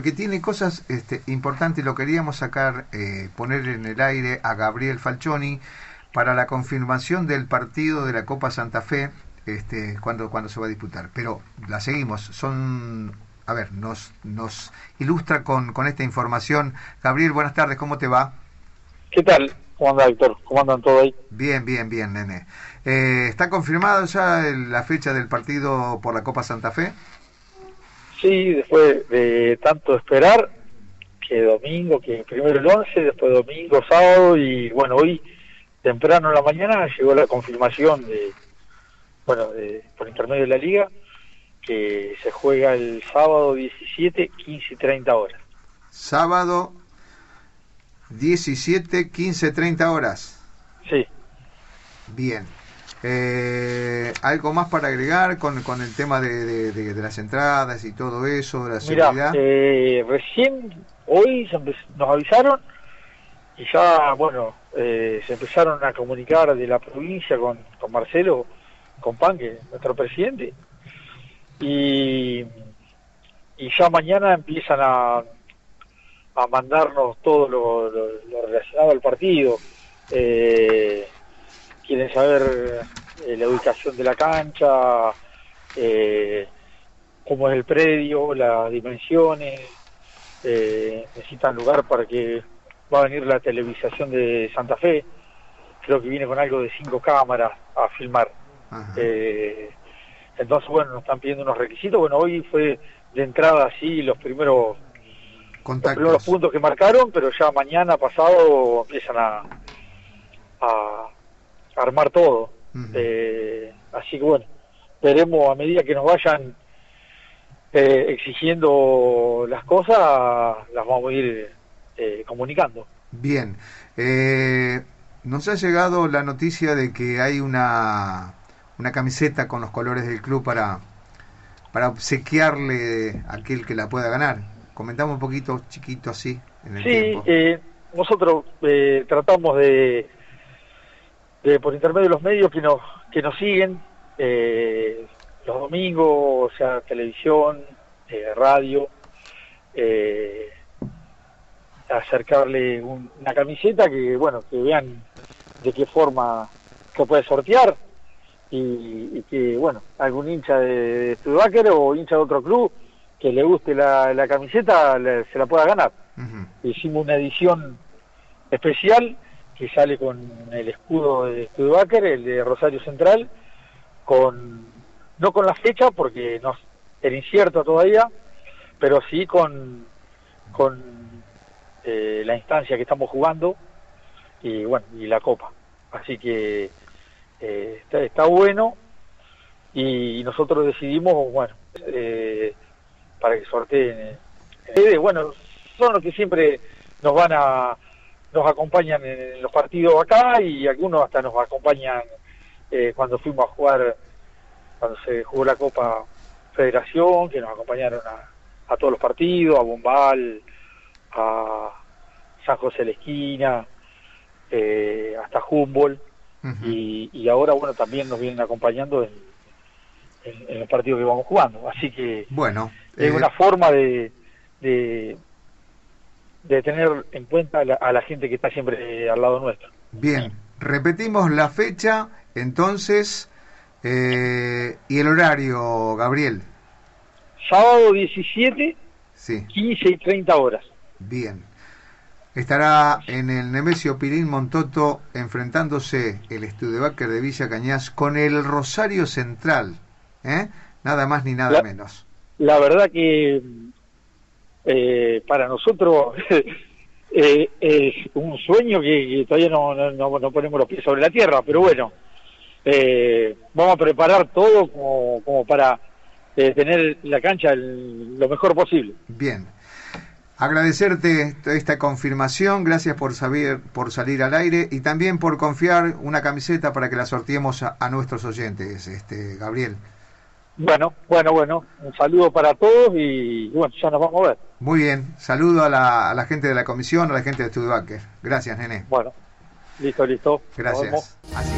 porque tiene cosas este, importantes. Lo queríamos sacar, eh, poner en el aire a Gabriel Falcioni para la confirmación del partido de la Copa Santa Fe este, cuando, cuando se va a disputar. Pero la seguimos. Son, a ver, nos, nos ilustra con, con esta información. Gabriel, buenas tardes, ¿cómo te va? ¿Qué tal? ¿Cómo anda, Héctor? ¿Cómo andan todos ahí? Bien, bien, bien, nene. Eh, ¿Está confirmada ya la fecha del partido por la Copa Santa Fe? Sí, después de tanto esperar, que domingo, que primero el 11, después domingo, sábado, y bueno, hoy temprano en la mañana llegó la confirmación de, bueno, de, por intermedio de la liga, que se juega el sábado 17, 15 y 30 horas. Sábado 17, 15, 30 horas. Sí. Bien. Eh, ¿Algo más para agregar con, con el tema de, de, las entradas y todo eso, de la seguridad? Eh, recién hoy nos avisaron y ya, bueno, eh, se empezaron a comunicar de la provincia con, con Marcelo, con Pan, que es nuestro presidente, y, y ya mañana empiezan a a mandarnos todo lo, relacionado al partido. Eh, quieren saber eh, la ubicación de la cancha, eh, cómo es el predio, las dimensiones, necesitan lugar para que va a venir la televisación de Santa Fe, creo que viene con algo de cinco cámaras a filmar. entonces, bueno, nos están pidiendo unos requisitos. Bueno, hoy fue de entrada así los primeros los puntos que marcaron, pero ya mañana pasado empiezan a, armar todo. eh, así que bueno, veremos a medida que nos vayan eh, exigiendo las cosas, las vamos a ir eh, comunicando. Bien, eh, nos ha llegado la noticia de que hay una, una camiseta con los colores del club para, para obsequiarle a aquel que la pueda ganar comentamos un poquito chiquito así en el sí, Eh, nosotros eh, tratamos de, de, por intermedio de los medios que nos, que nos siguen, eh, los domingos, o sea, televisión, eh, radio, acercarle una camiseta que, bueno, que vean de qué forma se puede sortear y, que, bueno, algún hincha de, de o hincha de otro club que le guste la, la camiseta se la pueda ganar. Hicimos una edición especial que sale con el escudo de Studebaker, el de Rosario Central, con no con la fecha porque no era incierto todavía, pero sí con con eh, la instancia que estamos jugando y bueno y la copa. Así que eh, está, está, bueno y nosotros decidimos bueno eh, para que sorteen. Bueno, son los que siempre nos van a nos acompañan en los partidos acá y algunos hasta nos acompañan eh, cuando fuimos a jugar, cuando se jugó la Copa Federación, que nos acompañaron a, a todos los partidos, a Bombal, a San José de la Esquina, eh, hasta Humboldt, y, y ahora bueno también nos vienen acompañando en, en, los partidos que vamos jugando. Así que bueno, es una eh, forma de, de, tener en cuenta a la, gente que está siempre al lado nuestro. Bien, repetimos la fecha entonces eh, y el horario, Gabriel. Sábado 17, sí. 15 y 30 horas. Bien. Estará en el Nemesio Pirín Montoto enfrentándose el Studebaker de Villa Cañas con el Rosario Central. ¿eh? Nada más ni nada menos. La verdad que eh, para nosotros eh, es un sueño que, todavía no, no, ponemos los pies sobre la tierra, pero bueno, vamos a preparar todo como, como para tener la cancha lo mejor posible. Bien. Agradecerte esta confirmación, gracias por saber, por salir al aire y también por confiar una camiseta para que la sorteemos a, a nuestros oyentes, este Gabriel. Bueno, bueno, bueno. Un saludo para todos y bueno, ya nos vamos a ver. Muy bien. Saludo a la, a la gente de la comisión, a la gente de Studebaker. Gracias, nene. Bueno, listo, listo. Gracias. Así